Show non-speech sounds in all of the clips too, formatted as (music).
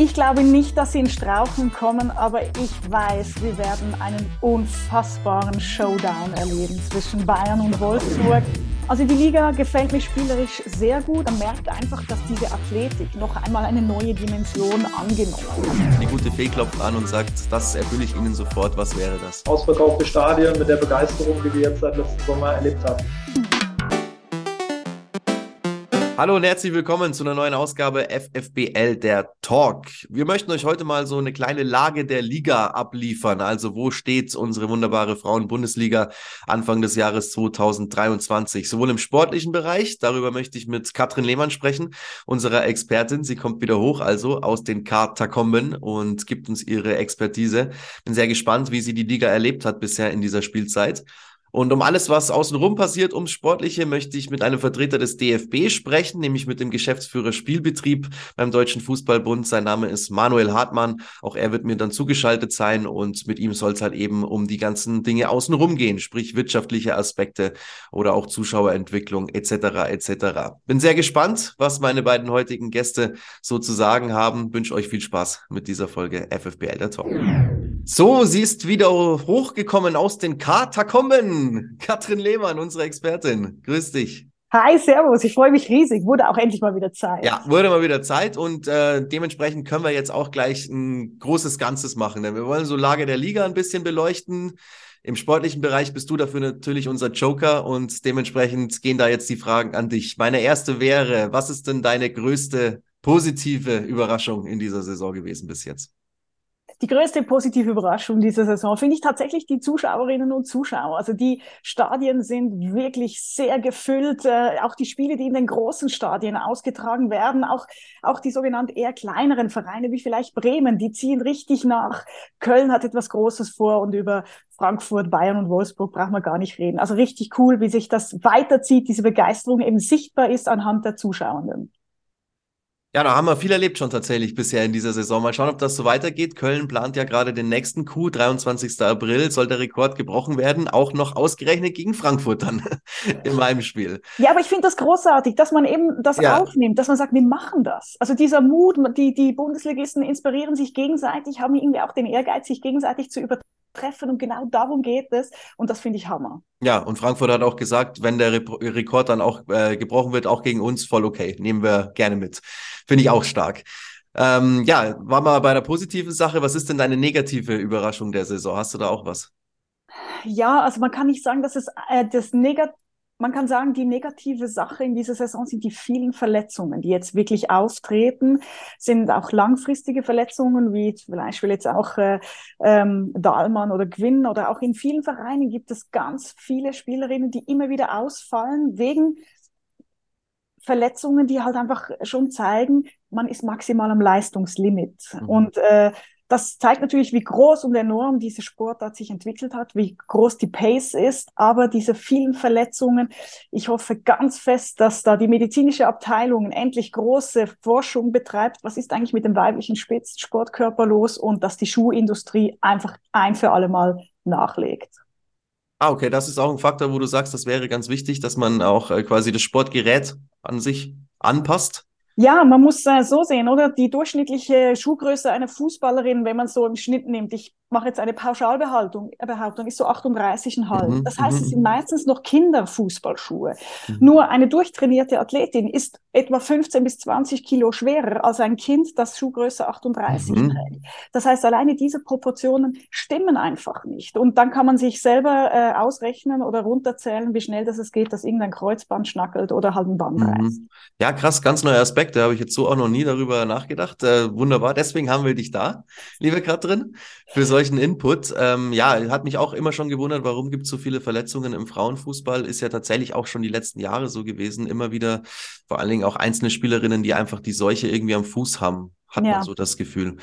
Ich glaube nicht, dass sie in Strauchen kommen, aber ich weiß, wir werden einen unfassbaren Showdown erleben zwischen Bayern und Wolfsburg. Also die Liga gefällt mir spielerisch sehr gut. Man merkt einfach, dass diese Athletik noch einmal eine neue Dimension angenommen hat. Die gute Fee klopft an und sagt, das erfülle ich Ihnen sofort. Was wäre das? Ausverkaufte Stadien mit der Begeisterung, die wir jetzt seit letzten Sommer erlebt haben. Hallo und herzlich willkommen zu einer neuen Ausgabe FFBL der Talk. Wir möchten euch heute mal so eine kleine Lage der Liga abliefern. Also wo steht unsere wunderbare Frauen-Bundesliga Anfang des Jahres 2023? Sowohl im sportlichen Bereich, darüber möchte ich mit Katrin Lehmann sprechen, unserer Expertin. Sie kommt wieder hoch, also aus den Katakomben und gibt uns ihre Expertise. Bin sehr gespannt, wie sie die Liga erlebt hat bisher in dieser Spielzeit. Und um alles, was außenrum passiert, ums Sportliche, möchte ich mit einem Vertreter des DFB sprechen, nämlich mit dem Geschäftsführer Spielbetrieb beim Deutschen Fußballbund. Sein Name ist Manuel Hartmann. Auch er wird mir dann zugeschaltet sein und mit ihm soll es halt eben um die ganzen Dinge außenrum gehen, sprich wirtschaftliche Aspekte oder auch Zuschauerentwicklung etc. etc. Bin sehr gespannt, was meine beiden heutigen Gäste so zu sagen haben. Wünsche euch viel Spaß mit dieser Folge FFBL der Talk. So, sie ist wieder hochgekommen aus den Katakomben. Katrin Lehmann, unsere Expertin. Grüß dich. Hi, Servus, ich freue mich riesig. Wurde auch endlich mal wieder Zeit. Ja, wurde mal wieder Zeit und äh, dementsprechend können wir jetzt auch gleich ein großes Ganzes machen. Denn wir wollen so Lage der Liga ein bisschen beleuchten. Im sportlichen Bereich bist du dafür natürlich unser Joker und dementsprechend gehen da jetzt die Fragen an dich. Meine erste wäre, was ist denn deine größte positive Überraschung in dieser Saison gewesen bis jetzt? Die größte positive Überraschung dieser Saison finde ich tatsächlich die Zuschauerinnen und Zuschauer. Also die Stadien sind wirklich sehr gefüllt. Äh, auch die Spiele, die in den großen Stadien ausgetragen werden, auch, auch die sogenannten eher kleineren Vereine wie vielleicht Bremen, die ziehen richtig nach. Köln hat etwas Großes vor und über Frankfurt, Bayern und Wolfsburg braucht man gar nicht reden. Also richtig cool, wie sich das weiterzieht, diese Begeisterung eben sichtbar ist anhand der Zuschauenden. Ja, da haben wir viel erlebt schon tatsächlich bisher in dieser Saison. Mal schauen, ob das so weitergeht. Köln plant ja gerade den nächsten Coup. 23. April soll der Rekord gebrochen werden. Auch noch ausgerechnet gegen Frankfurt dann (laughs) im Heimspiel. Ja, aber ich finde das großartig, dass man eben das ja. aufnimmt, dass man sagt, wir machen das. Also dieser Mut, die, die Bundesligisten inspirieren sich gegenseitig, haben irgendwie auch den Ehrgeiz, sich gegenseitig zu übertreffen treffen und genau darum geht es und das finde ich Hammer. Ja, und Frankfurt hat auch gesagt, wenn der Re Rekord dann auch äh, gebrochen wird, auch gegen uns, voll okay, nehmen wir gerne mit. Finde ich auch stark. Ähm, ja, war mal bei der positiven Sache. Was ist denn deine negative Überraschung der Saison? Hast du da auch was? Ja, also man kann nicht sagen, dass es äh, das Negat man kann sagen, die negative Sache in dieser Saison sind die vielen Verletzungen, die jetzt wirklich auftreten, sind auch langfristige Verletzungen, wie zum Beispiel jetzt auch äh, ähm, Dahlmann oder Gwyn oder auch in vielen Vereinen gibt es ganz viele Spielerinnen, die immer wieder ausfallen wegen Verletzungen, die halt einfach schon zeigen, man ist maximal am Leistungslimit. Mhm. Und äh, das zeigt natürlich, wie groß und enorm diese Sportart sich entwickelt hat, wie groß die Pace ist, aber diese vielen Verletzungen. Ich hoffe ganz fest, dass da die medizinische Abteilung endlich große Forschung betreibt. Was ist eigentlich mit dem weiblichen Spitzsportkörper los und dass die Schuhindustrie einfach ein für alle Mal nachlegt. Ah, okay, das ist auch ein Faktor, wo du sagst, das wäre ganz wichtig, dass man auch äh, quasi das Sportgerät an sich anpasst. Ja, man muss äh, so sehen, oder? Die durchschnittliche Schuhgröße einer Fußballerin, wenn man so im Schnitt nimmt, ich mache jetzt eine Pauschalbehauptung, Behauptung, ist so 38,5. Mhm. Das heißt, es mhm. sind meistens noch Kinderfußballschuhe. Mhm. Nur eine durchtrainierte Athletin ist etwa 15 bis 20 Kilo schwerer als ein Kind, das Schuhgröße 38 mhm. trägt. Das heißt, alleine diese Proportionen stimmen einfach nicht. Und dann kann man sich selber äh, ausrechnen oder runterzählen, wie schnell das es geht, dass irgendein Kreuzband schnackelt oder halt ein Band mhm. reißt. Ja, krass, ganz neuer Aspekt. Aspekte habe ich jetzt so auch noch nie darüber nachgedacht. Äh, wunderbar, deswegen haben wir dich da, liebe Katrin, für solchen Input. Ähm, ja, hat mich auch immer schon gewundert, warum gibt es so viele Verletzungen im Frauenfußball. Ist ja tatsächlich auch schon die letzten Jahre so gewesen. Immer wieder, vor allen Dingen auch einzelne Spielerinnen, die einfach die Seuche irgendwie am Fuß haben, hat ja. man so das Gefühl.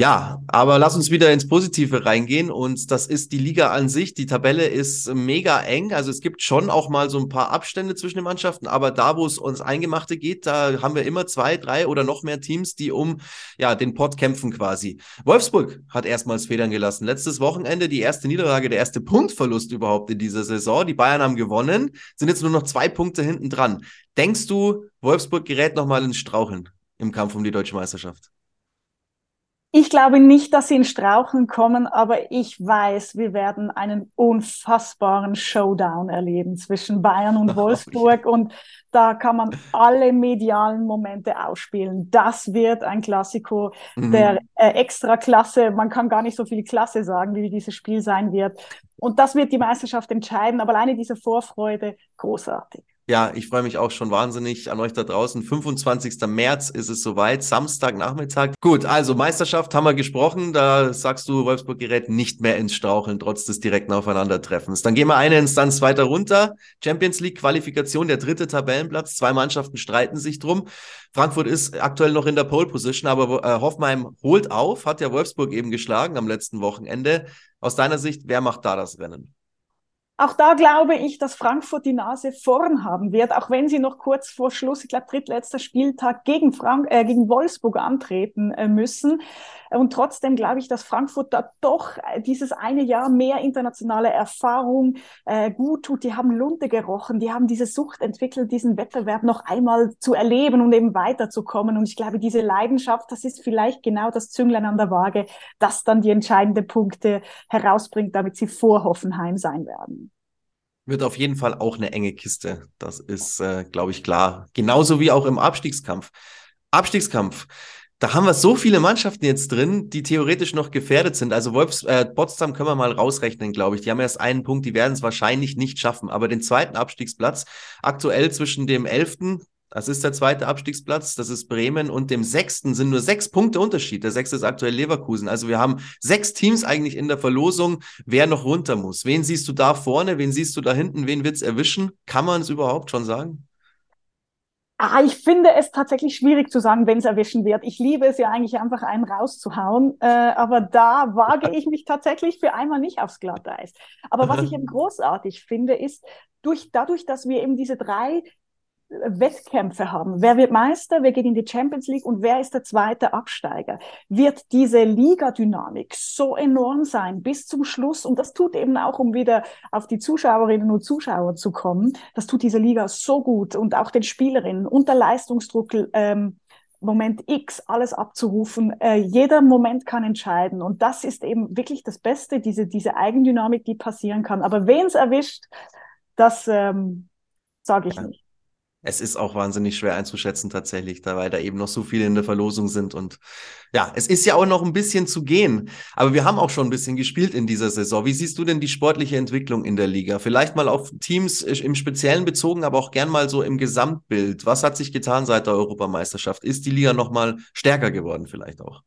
Ja, aber lass uns wieder ins Positive reingehen und das ist die Liga an sich. Die Tabelle ist mega eng, also es gibt schon auch mal so ein paar Abstände zwischen den Mannschaften, aber da, wo es uns Eingemachte geht, da haben wir immer zwei, drei oder noch mehr Teams, die um ja den Pott kämpfen quasi. Wolfsburg hat erstmals Federn gelassen. Letztes Wochenende die erste Niederlage, der erste Punktverlust überhaupt in dieser Saison. Die Bayern haben gewonnen, sind jetzt nur noch zwei Punkte hinten dran. Denkst du, Wolfsburg gerät nochmal ins Straucheln im Kampf um die deutsche Meisterschaft? Ich glaube nicht, dass sie in Strauchen kommen, aber ich weiß, wir werden einen unfassbaren Showdown erleben zwischen Bayern und (laughs) Wolfsburg und da kann man alle medialen Momente ausspielen. Das wird ein Klassiko mhm. der äh, Extraklasse. Man kann gar nicht so viel Klasse sagen, wie dieses Spiel sein wird. Und das wird die Meisterschaft entscheiden. Aber alleine diese Vorfreude, großartig. Ja, ich freue mich auch schon wahnsinnig an euch da draußen. 25. März ist es soweit, Samstagnachmittag. Gut, also Meisterschaft haben wir gesprochen. Da sagst du, Wolfsburg gerät nicht mehr ins Straucheln, trotz des direkten Aufeinandertreffens. Dann gehen wir eine Instanz weiter runter. Champions League Qualifikation, der dritte Tabellenplatz. Zwei Mannschaften streiten sich drum. Frankfurt ist aktuell noch in der Pole Position, aber äh, Hoffenheim holt auf, hat ja Wolfsburg eben geschlagen am letzten Wochenende. Aus deiner Sicht, wer macht da das Rennen? Auch da glaube ich, dass Frankfurt die Nase vorn haben wird, auch wenn sie noch kurz vor Schluss, ich glaube, drittletzter Spieltag gegen, Frank äh, gegen Wolfsburg antreten äh, müssen. Und trotzdem glaube ich, dass Frankfurt da doch äh, dieses eine Jahr mehr internationale Erfahrung äh, gut tut. Die haben Lunte gerochen, die haben diese Sucht entwickelt, diesen Wettbewerb noch einmal zu erleben und eben weiterzukommen. Und ich glaube, diese Leidenschaft, das ist vielleicht genau das Zünglein an der Waage, das dann die entscheidenden Punkte herausbringt, damit sie vor Hoffenheim sein werden. Wird auf jeden Fall auch eine enge Kiste. Das ist, äh, glaube ich, klar. Genauso wie auch im Abstiegskampf. Abstiegskampf. Da haben wir so viele Mannschaften jetzt drin, die theoretisch noch gefährdet sind. Also Wolfs, äh, Potsdam können wir mal rausrechnen, glaube ich. Die haben erst einen Punkt, die werden es wahrscheinlich nicht schaffen. Aber den zweiten Abstiegsplatz aktuell zwischen dem 11. Das ist der zweite Abstiegsplatz, das ist Bremen und dem sechsten sind nur sechs Punkte Unterschied. Der sechste ist aktuell Leverkusen. Also wir haben sechs Teams eigentlich in der Verlosung, wer noch runter muss. Wen siehst du da vorne, wen siehst du da hinten, wen wird's erwischen? Kann man es überhaupt schon sagen? Ah, ich finde es tatsächlich schwierig zu sagen, wenn es erwischen wird. Ich liebe es ja eigentlich einfach einen rauszuhauen, äh, aber da wage ich mich tatsächlich für einmal nicht aufs Glatteis. Aber was ich eben (laughs) großartig finde, ist, durch, dadurch, dass wir eben diese drei Wettkämpfe haben. Wer wird Meister, wer geht in die Champions League und wer ist der zweite Absteiger? Wird diese Ligadynamik so enorm sein bis zum Schluss? Und das tut eben auch, um wieder auf die Zuschauerinnen und Zuschauer zu kommen, das tut diese Liga so gut und auch den Spielerinnen unter Leistungsdruck. Ähm, Moment X alles abzurufen. Äh, jeder Moment kann entscheiden. Und das ist eben wirklich das Beste, diese, diese Eigendynamik, die passieren kann. Aber wen es erwischt, das ähm, sage ich nicht es ist auch wahnsinnig schwer einzuschätzen tatsächlich, da, weil da eben noch so viele in der Verlosung sind. Und ja, es ist ja auch noch ein bisschen zu gehen. Aber wir haben auch schon ein bisschen gespielt in dieser Saison. Wie siehst du denn die sportliche Entwicklung in der Liga? Vielleicht mal auf Teams im Speziellen bezogen, aber auch gern mal so im Gesamtbild. Was hat sich getan seit der Europameisterschaft? Ist die Liga noch mal stärker geworden vielleicht auch?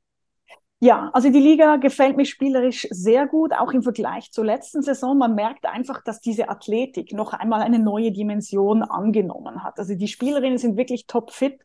Ja, also die Liga gefällt mir spielerisch sehr gut, auch im Vergleich zur letzten Saison. Man merkt einfach, dass diese Athletik noch einmal eine neue Dimension angenommen hat. Also die Spielerinnen sind wirklich topfit.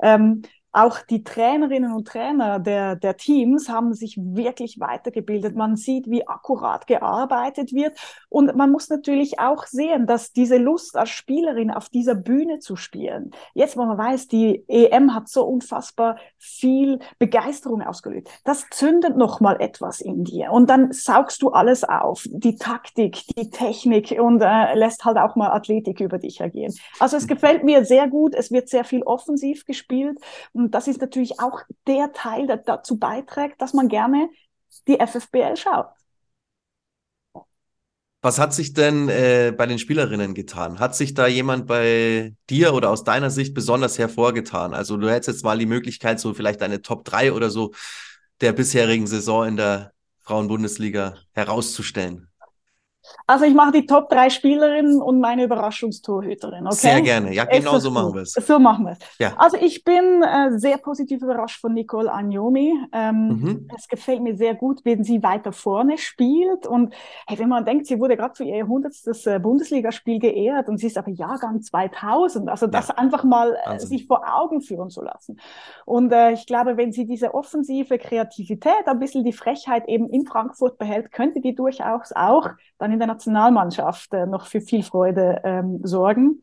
Ähm, auch die Trainerinnen und Trainer der, der Teams haben sich wirklich weitergebildet. Man sieht, wie akkurat gearbeitet wird. Und man muss natürlich auch sehen, dass diese Lust als Spielerin auf dieser Bühne zu spielen, jetzt, wo man weiß, die EM hat so unfassbar viel Begeisterung ausgelöst, das zündet nochmal etwas in dir. Und dann saugst du alles auf. Die Taktik, die Technik und äh, lässt halt auch mal Athletik über dich ergehen. Also es gefällt mir sehr gut. Es wird sehr viel offensiv gespielt. Und und das ist natürlich auch der Teil, der dazu beiträgt, dass man gerne die FFBL schaut. Was hat sich denn äh, bei den Spielerinnen getan? Hat sich da jemand bei dir oder aus deiner Sicht besonders hervorgetan? Also du hättest jetzt mal die Möglichkeit, so vielleicht eine Top 3 oder so der bisherigen Saison in der Frauenbundesliga herauszustellen. Also ich mache die Top drei Spielerinnen und meine Überraschungstorhüterin. Okay? Sehr gerne. Ja, genau so machen wir es. So machen wir es. Ja. Also ich bin äh, sehr positiv überrascht von Nicole Agnomi. Ähm, mhm. Es gefällt mir sehr gut, wenn sie weiter vorne spielt. Und hey, wenn man denkt, sie wurde gerade für ihr 100. Äh, Bundesligaspiel geehrt und sie ist aber Jahrgang 2000. Also das ja. einfach mal äh, sich vor Augen führen zu lassen. Und äh, ich glaube, wenn sie diese offensive Kreativität, ein bisschen die Frechheit eben in Frankfurt behält, könnte die durchaus auch dann in der Nationalmannschaft äh, noch für viel Freude ähm, sorgen.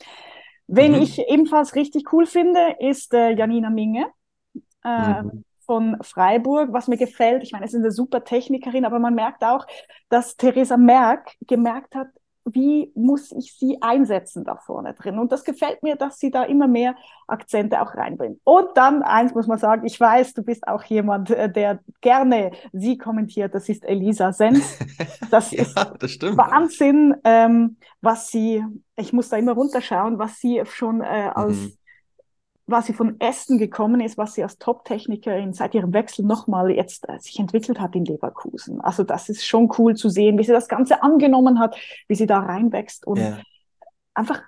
Wen mhm. ich ebenfalls richtig cool finde, ist äh, Janina Minge. Äh, mhm. von Freiburg, was mir gefällt. Ich meine, es ist eine super Technikerin, aber man merkt auch, dass Theresa Merck gemerkt hat, wie muss ich sie einsetzen da vorne drin? Und das gefällt mir, dass sie da immer mehr Akzente auch reinbringen. Und dann eins muss man sagen, ich weiß, du bist auch jemand, äh, der gerne sie kommentiert, das ist Elisa Sens. (laughs) Das ja, ist das Wahnsinn, ähm, was sie, ich muss da immer runterschauen, was sie schon äh, als mhm was sie von Essen gekommen ist, was sie als Top-Technikerin seit ihrem Wechsel nochmal jetzt äh, sich entwickelt hat in Leverkusen. Also das ist schon cool zu sehen, wie sie das Ganze angenommen hat, wie sie da reinwächst und ja. einfach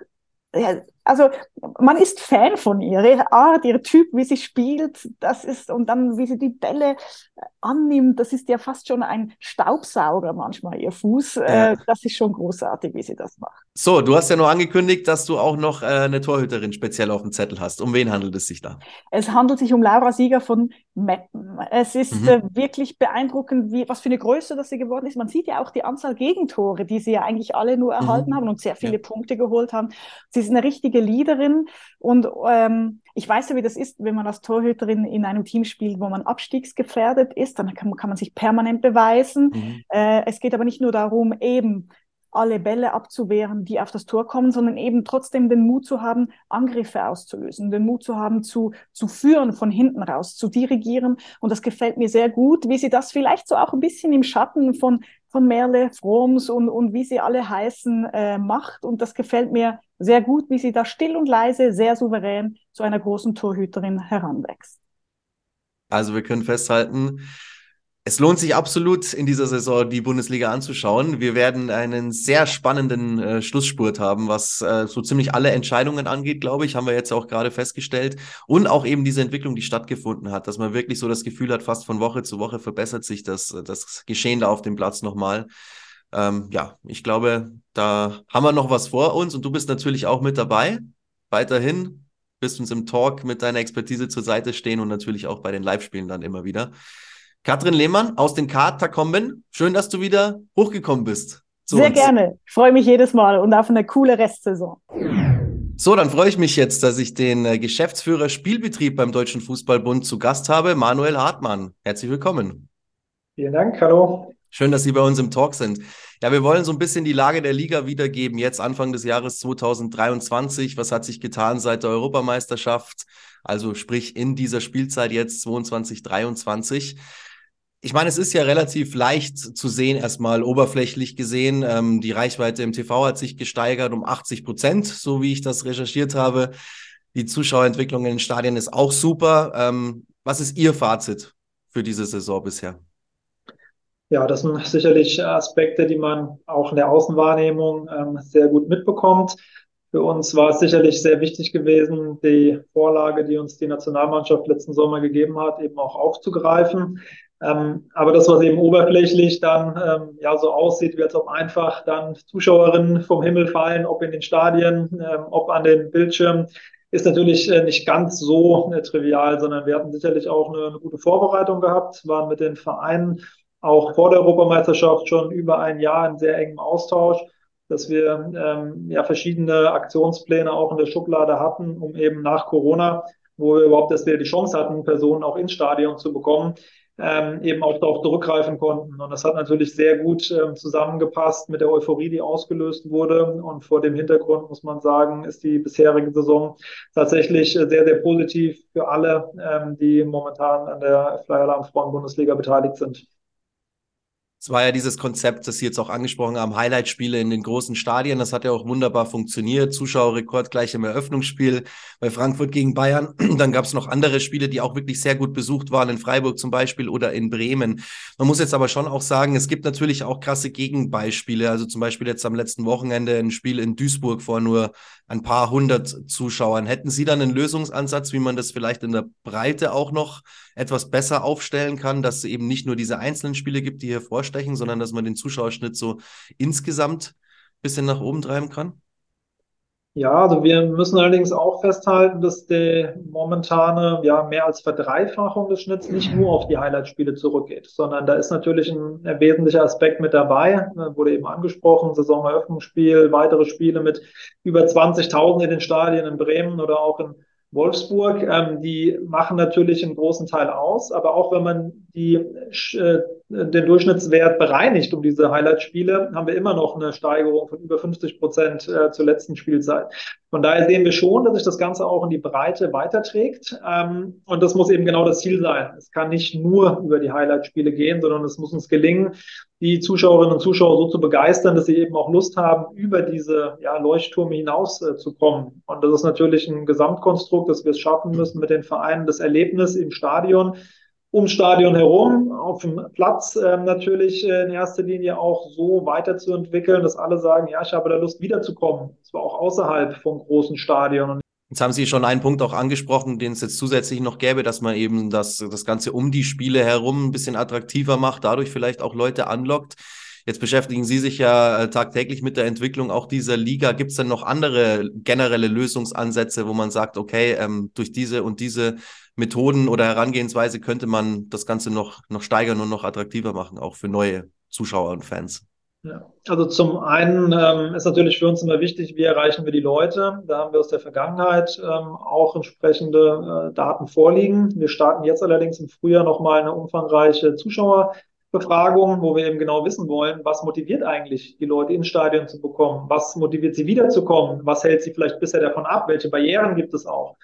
ja, also man ist Fan von ihr, ihre Art, ihr Typ, wie sie spielt, das ist, und dann, wie sie die Bälle äh, annimmt, das ist ja fast schon ein Staubsauger manchmal, ihr Fuß. Ja. Äh, das ist schon großartig, wie sie das macht. So, du hast ja nur angekündigt, dass du auch noch äh, eine Torhüterin speziell auf dem Zettel hast. Um wen handelt es sich da? Es handelt sich um Laura Sieger von Meppen. Es ist mhm. wirklich beeindruckend, wie, was für eine Größe das sie geworden ist. Man sieht ja auch die Anzahl Gegentore, die sie ja eigentlich alle nur mhm. erhalten mhm. haben und sehr viele ja. Punkte geholt haben. Sie ist eine richtige richtige Leaderin. Und ähm, ich weiß ja, wie das ist, wenn man als Torhüterin in einem Team spielt, wo man abstiegsgefährdet ist, dann kann, kann man sich permanent beweisen. Mhm. Äh, es geht aber nicht nur darum, eben alle Bälle abzuwehren, die auf das Tor kommen, sondern eben trotzdem den Mut zu haben, Angriffe auszulösen, den Mut zu haben, zu, zu führen von hinten raus, zu dirigieren. Und das gefällt mir sehr gut, wie sie das vielleicht so auch ein bisschen im Schatten von, von Merle, Froms und, und wie sie alle heißen, äh, macht. Und das gefällt mir sehr gut, wie sie da still und leise, sehr souverän zu einer großen Torhüterin heranwächst. Also wir können festhalten, es lohnt sich absolut in dieser Saison die Bundesliga anzuschauen. Wir werden einen sehr spannenden äh, Schlussspurt haben, was äh, so ziemlich alle Entscheidungen angeht, glaube ich, haben wir jetzt auch gerade festgestellt. Und auch eben diese Entwicklung, die stattgefunden hat, dass man wirklich so das Gefühl hat, fast von Woche zu Woche verbessert sich das, das Geschehen da auf dem Platz nochmal. Ähm, ja, ich glaube, da haben wir noch was vor uns und du bist natürlich auch mit dabei. Weiterhin bist uns im Talk mit deiner Expertise zur Seite stehen und natürlich auch bei den Live-Spielen dann immer wieder. Katrin Lehmann aus den Katakomben, schön, dass du wieder hochgekommen bist. Sehr uns. gerne. Ich freue mich jedes Mal und auf eine coole Restsaison. So, dann freue ich mich jetzt, dass ich den äh, Geschäftsführer Spielbetrieb beim Deutschen Fußballbund zu Gast habe, Manuel Hartmann. Herzlich willkommen. Vielen Dank, hallo. Schön, dass Sie bei uns im Talk sind. Ja, wir wollen so ein bisschen die Lage der Liga wiedergeben, jetzt Anfang des Jahres 2023. Was hat sich getan seit der Europameisterschaft? Also sprich in dieser Spielzeit jetzt 22, 23 ich meine, es ist ja relativ leicht zu sehen, erstmal oberflächlich gesehen. Ähm, die Reichweite im TV hat sich gesteigert um 80 Prozent, so wie ich das recherchiert habe. Die Zuschauerentwicklung in den Stadien ist auch super. Ähm, was ist Ihr Fazit für diese Saison bisher? Ja, das sind sicherlich Aspekte, die man auch in der Außenwahrnehmung ähm, sehr gut mitbekommt. Für uns war es sicherlich sehr wichtig gewesen, die Vorlage, die uns die Nationalmannschaft letzten Sommer gegeben hat, eben auch aufzugreifen. Ähm, aber das, was eben oberflächlich dann ähm, ja so aussieht, wie als ob einfach dann Zuschauerinnen vom Himmel fallen, ob in den Stadien, ähm, ob an den Bildschirmen, ist natürlich äh, nicht ganz so äh, trivial, sondern wir hatten sicherlich auch eine, eine, gute Vorbereitung gehabt, waren mit den Vereinen auch vor der Europameisterschaft schon über ein Jahr in sehr engem Austausch, dass wir ähm, ja verschiedene Aktionspläne auch in der Schublade hatten, um eben nach Corona, wo wir überhaupt dass wir die Chance hatten, Personen auch ins Stadion zu bekommen, ähm, eben auch darauf zurückgreifen konnten. Und das hat natürlich sehr gut ähm, zusammengepasst mit der Euphorie, die ausgelöst wurde. Und vor dem Hintergrund muss man sagen, ist die bisherige Saison tatsächlich sehr, sehr positiv für alle, ähm, die momentan an der Flyer Alarm Frauen Bundesliga beteiligt sind. Es war ja dieses Konzept, das Sie jetzt auch angesprochen haben, Highlight-Spiele in den großen Stadien. Das hat ja auch wunderbar funktioniert. Zuschauerrekord gleich im Eröffnungsspiel bei Frankfurt gegen Bayern. (clears throat) Dann gab es noch andere Spiele, die auch wirklich sehr gut besucht waren, in Freiburg zum Beispiel oder in Bremen. Man muss jetzt aber schon auch sagen, es gibt natürlich auch krasse Gegenbeispiele. Also zum Beispiel jetzt am letzten Wochenende ein Spiel in Duisburg vor nur ein paar hundert Zuschauern. Hätten Sie dann einen Lösungsansatz, wie man das vielleicht in der Breite auch noch etwas besser aufstellen kann, dass es eben nicht nur diese einzelnen Spiele gibt, die hier vorstechen, sondern dass man den Zuschauerschnitt so insgesamt ein bisschen nach oben treiben kann? Ja, also wir müssen allerdings auch festhalten, dass die momentane, ja, mehr als Verdreifachung des Schnitts nicht nur auf die Highlight-Spiele zurückgeht, sondern da ist natürlich ein, ein wesentlicher Aspekt mit dabei, wurde eben angesprochen, Saisoneröffnungsspiel, weitere Spiele mit über 20.000 in den Stadien in Bremen oder auch in Wolfsburg. Ähm, die machen natürlich einen großen Teil aus, aber auch wenn man die, äh, den Durchschnittswert bereinigt um diese Highlight-Spiele, haben wir immer noch eine Steigerung von über 50 Prozent äh, zur letzten Spielzeit. Von daher sehen wir schon, dass sich das Ganze auch in die Breite weiterträgt. Ähm, und das muss eben genau das Ziel sein. Es kann nicht nur über die Highlight-Spiele gehen, sondern es muss uns gelingen, die Zuschauerinnen und Zuschauer so zu begeistern, dass sie eben auch Lust haben, über diese ja, Leuchttürme hinaus äh, zu kommen. Und das ist natürlich ein Gesamtkonstrukt, dass wir es schaffen müssen, mit den Vereinen das Erlebnis im Stadion, ums Stadion herum, auf dem Platz äh, natürlich äh, in erster Linie auch so weiterzuentwickeln, dass alle sagen, ja, ich habe da Lust wiederzukommen. Zwar auch außerhalb vom großen Stadion. Jetzt haben Sie schon einen Punkt auch angesprochen, den es jetzt zusätzlich noch gäbe, dass man eben das, das Ganze um die Spiele herum ein bisschen attraktiver macht, dadurch vielleicht auch Leute anlockt. Jetzt beschäftigen Sie sich ja äh, tagtäglich mit der Entwicklung auch dieser Liga. Gibt es denn noch andere generelle Lösungsansätze, wo man sagt, okay, ähm, durch diese und diese Methoden oder Herangehensweise könnte man das Ganze noch, noch steigern und noch attraktiver machen, auch für neue Zuschauer und Fans? Also zum einen ähm, ist natürlich für uns immer wichtig, wie erreichen wir die Leute. Da haben wir aus der Vergangenheit ähm, auch entsprechende äh, Daten vorliegen. Wir starten jetzt allerdings im Frühjahr nochmal eine umfangreiche Zuschauerbefragung, wo wir eben genau wissen wollen, was motiviert eigentlich die Leute ins Stadion zu bekommen, was motiviert sie wiederzukommen, was hält sie vielleicht bisher davon ab, welche Barrieren gibt es auch.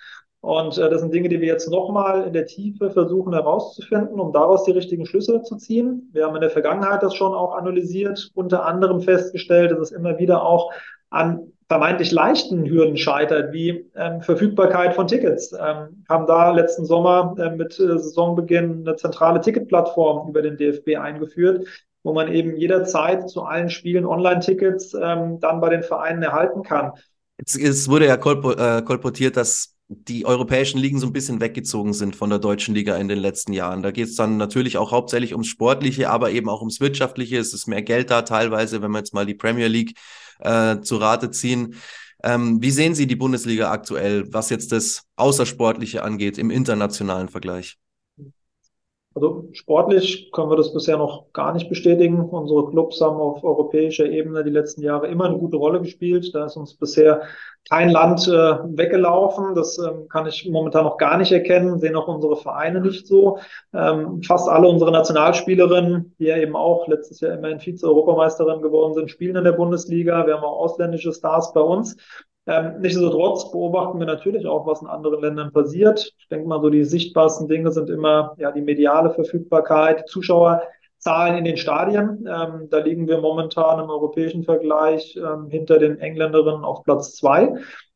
Und äh, das sind Dinge, die wir jetzt nochmal in der Tiefe versuchen herauszufinden, um daraus die richtigen Schlüsse zu ziehen. Wir haben in der Vergangenheit das schon auch analysiert, unter anderem festgestellt, dass es immer wieder auch an vermeintlich leichten Hürden scheitert, wie ähm, Verfügbarkeit von Tickets. Ähm, haben da letzten Sommer äh, mit äh, Saisonbeginn eine zentrale Ticketplattform über den DFB eingeführt, wo man eben jederzeit zu allen Spielen Online-Tickets ähm, dann bei den Vereinen erhalten kann. Jetzt, es wurde ja äh, kolportiert, dass die europäischen Ligen so ein bisschen weggezogen sind von der deutschen Liga in den letzten Jahren. Da geht es dann natürlich auch hauptsächlich ums Sportliche, aber eben auch ums Wirtschaftliche. Es ist mehr Geld da teilweise, wenn wir jetzt mal die Premier League äh, zu Rate ziehen. Ähm, wie sehen Sie die Bundesliga aktuell, was jetzt das Außersportliche angeht im internationalen Vergleich? Also sportlich können wir das bisher noch gar nicht bestätigen. Unsere Clubs haben auf europäischer Ebene die letzten Jahre immer eine gute Rolle gespielt. Da ist uns bisher kein Land äh, weggelaufen. Das ähm, kann ich momentan noch gar nicht erkennen, sehen auch unsere Vereine nicht so. Ähm, fast alle unsere Nationalspielerinnen, die ja eben auch letztes Jahr immerhin Vize-Europameisterin geworden sind, spielen in der Bundesliga. Wir haben auch ausländische Stars bei uns. Ähm, Nichtsdestotrotz beobachten wir natürlich auch, was in anderen Ländern passiert. Ich denke mal, so die sichtbarsten Dinge sind immer ja die mediale Verfügbarkeit, Zuschauerzahlen in den Stadien. Ähm, da liegen wir momentan im europäischen Vergleich ähm, hinter den Engländerinnen auf Platz zwei.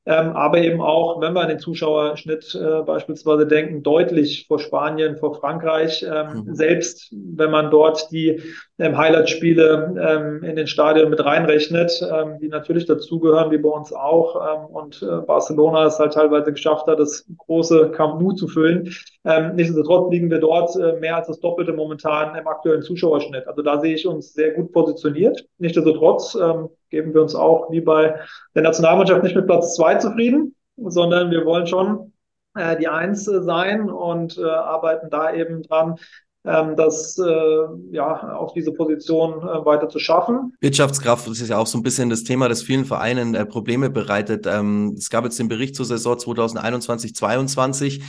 Ähm, aber eben auch, wenn wir an den Zuschauerschnitt äh, beispielsweise denken, deutlich vor Spanien, vor Frankreich. Ähm, mhm. Selbst wenn man dort die ähm, Highlight-Spiele ähm, in den Stadien mit reinrechnet, ähm, die natürlich dazugehören, wie bei uns auch. Ähm, und äh, Barcelona es halt teilweise geschafft hat, das große Camp Nou zu füllen. Ähm, nichtsdestotrotz liegen wir dort äh, mehr als das Doppelte momentan im aktuellen Zuschauerschnitt. Also da sehe ich uns sehr gut positioniert. Nichtsdestotrotz geben wir uns auch wie bei der Nationalmannschaft nicht mit Platz zwei zufrieden, sondern wir wollen schon äh, die Eins äh, sein und äh, arbeiten da eben dran, ähm, das äh, ja auf diese Position äh, weiter zu schaffen. Wirtschaftskraft das ist ja auch so ein bisschen das Thema, das vielen Vereinen äh, Probleme bereitet. Ähm, es gab jetzt den Bericht zur Saison 2021/22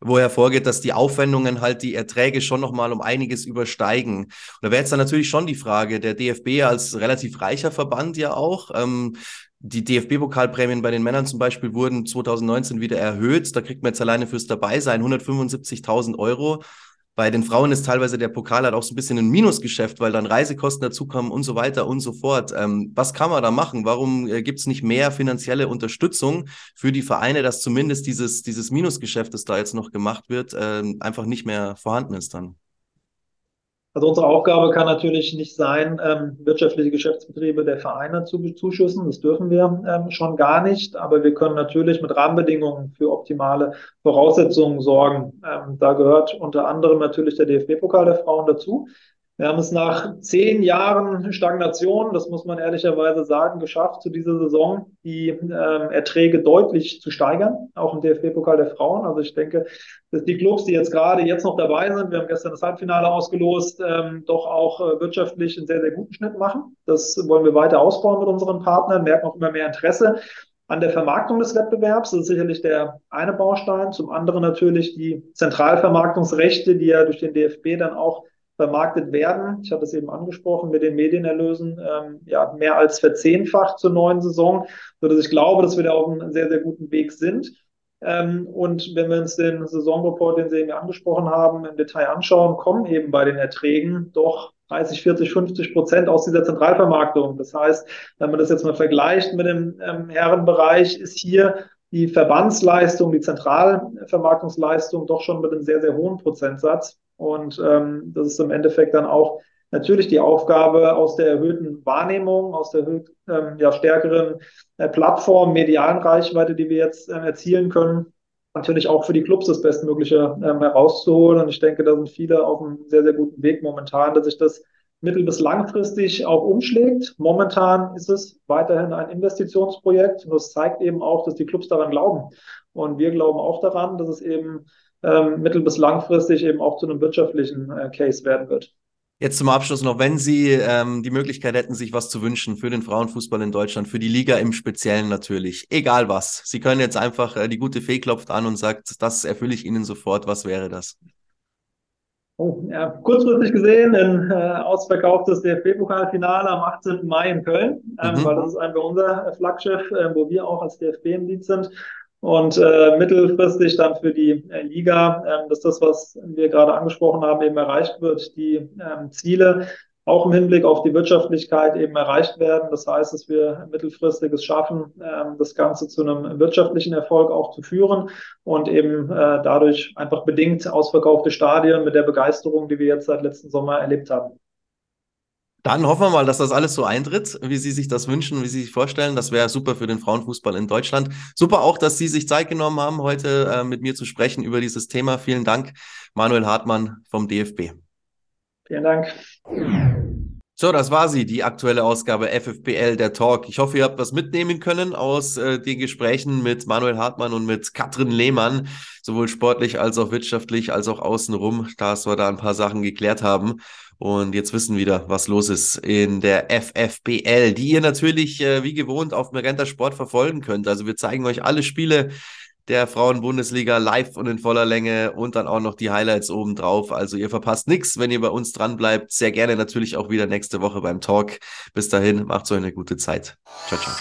wo hervorgeht, dass die Aufwendungen halt die Erträge schon nochmal um einiges übersteigen. Und da wäre jetzt dann natürlich schon die Frage, der DFB als relativ reicher Verband ja auch, ähm, die DFB-Pokalprämien bei den Männern zum Beispiel wurden 2019 wieder erhöht. Da kriegt man jetzt alleine fürs Dabeisein 175.000 Euro. Bei den Frauen ist teilweise der Pokal halt auch so ein bisschen ein Minusgeschäft, weil dann Reisekosten dazukommen und so weiter und so fort. Ähm, was kann man da machen? Warum äh, gibt es nicht mehr finanzielle Unterstützung für die Vereine, dass zumindest dieses, dieses Minusgeschäft, das da jetzt noch gemacht wird, äh, einfach nicht mehr vorhanden ist dann? Also unsere Aufgabe kann natürlich nicht sein, ähm, wirtschaftliche Geschäftsbetriebe der Vereine zu bezuschüssen. Das dürfen wir ähm, schon gar nicht. Aber wir können natürlich mit Rahmenbedingungen für optimale Voraussetzungen sorgen. Ähm, da gehört unter anderem natürlich der DFB-Pokal der Frauen dazu. Wir haben es nach zehn Jahren Stagnation, das muss man ehrlicherweise sagen, geschafft, zu dieser Saison die ähm, Erträge deutlich zu steigern, auch im DFB-Pokal der Frauen. Also ich denke, dass die Clubs, die jetzt gerade jetzt noch dabei sind, wir haben gestern das Halbfinale ausgelost, ähm, doch auch äh, wirtschaftlich einen sehr, sehr guten Schnitt machen. Das wollen wir weiter ausbauen mit unseren Partnern, merken auch immer mehr Interesse. an der Vermarktung des Wettbewerbs. Das ist sicherlich der eine Baustein. Zum anderen natürlich die Zentralvermarktungsrechte, die ja durch den DFB dann auch vermarktet werden. Ich hatte es eben angesprochen mit den Medienerlösen, ähm, ja, mehr als verzehnfacht zur neuen Saison, sodass ich glaube, dass wir da auf einem sehr, sehr guten Weg sind. Ähm, und wenn wir uns den Saisonreport, den Sie eben angesprochen haben, im Detail anschauen, kommen eben bei den Erträgen doch 30, 40, 50 Prozent aus dieser Zentralvermarktung. Das heißt, wenn man das jetzt mal vergleicht mit dem ähm, Herrenbereich, ist hier die Verbandsleistung, die Zentralvermarktungsleistung doch schon mit einem sehr, sehr hohen Prozentsatz. Und ähm, das ist im Endeffekt dann auch natürlich die Aufgabe aus der erhöhten Wahrnehmung, aus der erhöht, ähm, ja, stärkeren äh, Plattform, medialen Reichweite, die wir jetzt äh, erzielen können, natürlich auch für die Clubs das Bestmögliche ähm, herauszuholen. Und ich denke, da sind viele auf einem sehr, sehr guten Weg momentan, dass sich das mittel- bis langfristig auch umschlägt. Momentan ist es weiterhin ein Investitionsprojekt und das zeigt eben auch, dass die Clubs daran glauben. Und wir glauben auch daran, dass es eben ähm, mittel- bis langfristig eben auch zu einem wirtschaftlichen äh, Case werden wird. Jetzt zum Abschluss noch, wenn Sie ähm, die Möglichkeit hätten, sich was zu wünschen für den Frauenfußball in Deutschland, für die Liga im Speziellen natürlich, egal was. Sie können jetzt einfach, äh, die gute Fee klopft an und sagt, das erfülle ich Ihnen sofort. Was wäre das? Oh, ja, kurzfristig gesehen ein äh, ausverkauftes DFB-Pokalfinale am 18. Mai in Köln, ähm, mhm. weil das ist einfach unser Flaggschiff, äh, wo wir auch als DFB im Lied sind. Und äh, mittelfristig dann für die äh, Liga, ähm, dass das, was wir gerade angesprochen haben, eben erreicht wird, die ähm, Ziele auch im Hinblick auf die Wirtschaftlichkeit eben erreicht werden. Das heißt, dass wir mittelfristig es schaffen, ähm, das Ganze zu einem wirtschaftlichen Erfolg auch zu führen und eben äh, dadurch einfach bedingt ausverkaufte Stadien mit der Begeisterung, die wir jetzt seit letzten Sommer erlebt haben. Dann hoffen wir mal, dass das alles so eintritt, wie Sie sich das wünschen, wie Sie sich vorstellen. Das wäre super für den Frauenfußball in Deutschland. Super auch, dass Sie sich Zeit genommen haben, heute äh, mit mir zu sprechen über dieses Thema. Vielen Dank, Manuel Hartmann vom DFB. Vielen Dank. So, das war sie, die aktuelle Ausgabe FFPL, der Talk. Ich hoffe, ihr habt was mitnehmen können aus äh, den Gesprächen mit Manuel Hartmann und mit Katrin Lehmann, sowohl sportlich als auch wirtschaftlich, als auch außenrum, dass wir da ein paar Sachen geklärt haben. Und jetzt wissen wieder, was los ist in der FFPL, die ihr natürlich äh, wie gewohnt auf Merenta Sport verfolgen könnt. Also wir zeigen euch alle Spiele der Frauenbundesliga live und in voller Länge und dann auch noch die Highlights obendrauf. Also ihr verpasst nichts, wenn ihr bei uns dran bleibt. Sehr gerne natürlich auch wieder nächste Woche beim Talk. Bis dahin, macht so eine gute Zeit. Ciao, ciao.